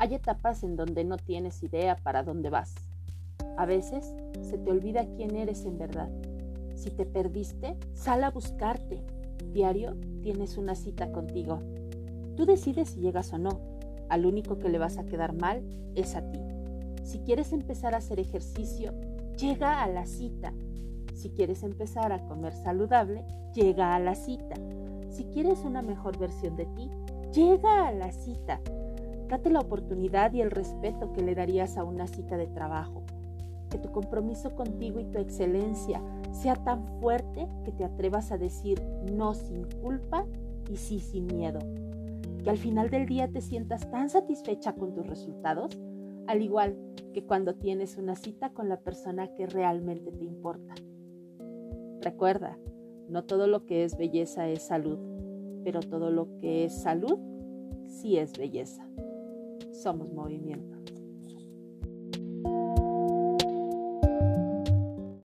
Hay etapas en donde no tienes idea para dónde vas. A veces se te olvida quién eres en verdad. Si te perdiste, sal a buscarte. Diario tienes una cita contigo. Tú decides si llegas o no. Al único que le vas a quedar mal es a ti. Si quieres empezar a hacer ejercicio, llega a la cita. Si quieres empezar a comer saludable, llega a la cita. Si quieres una mejor versión de ti, llega a la cita. Date la oportunidad y el respeto que le darías a una cita de trabajo. Que tu compromiso contigo y tu excelencia sea tan fuerte que te atrevas a decir no sin culpa y sí sin miedo. Que al final del día te sientas tan satisfecha con tus resultados, al igual que cuando tienes una cita con la persona que realmente te importa. Recuerda, no todo lo que es belleza es salud, pero todo lo que es salud sí es belleza. Somos movimiento.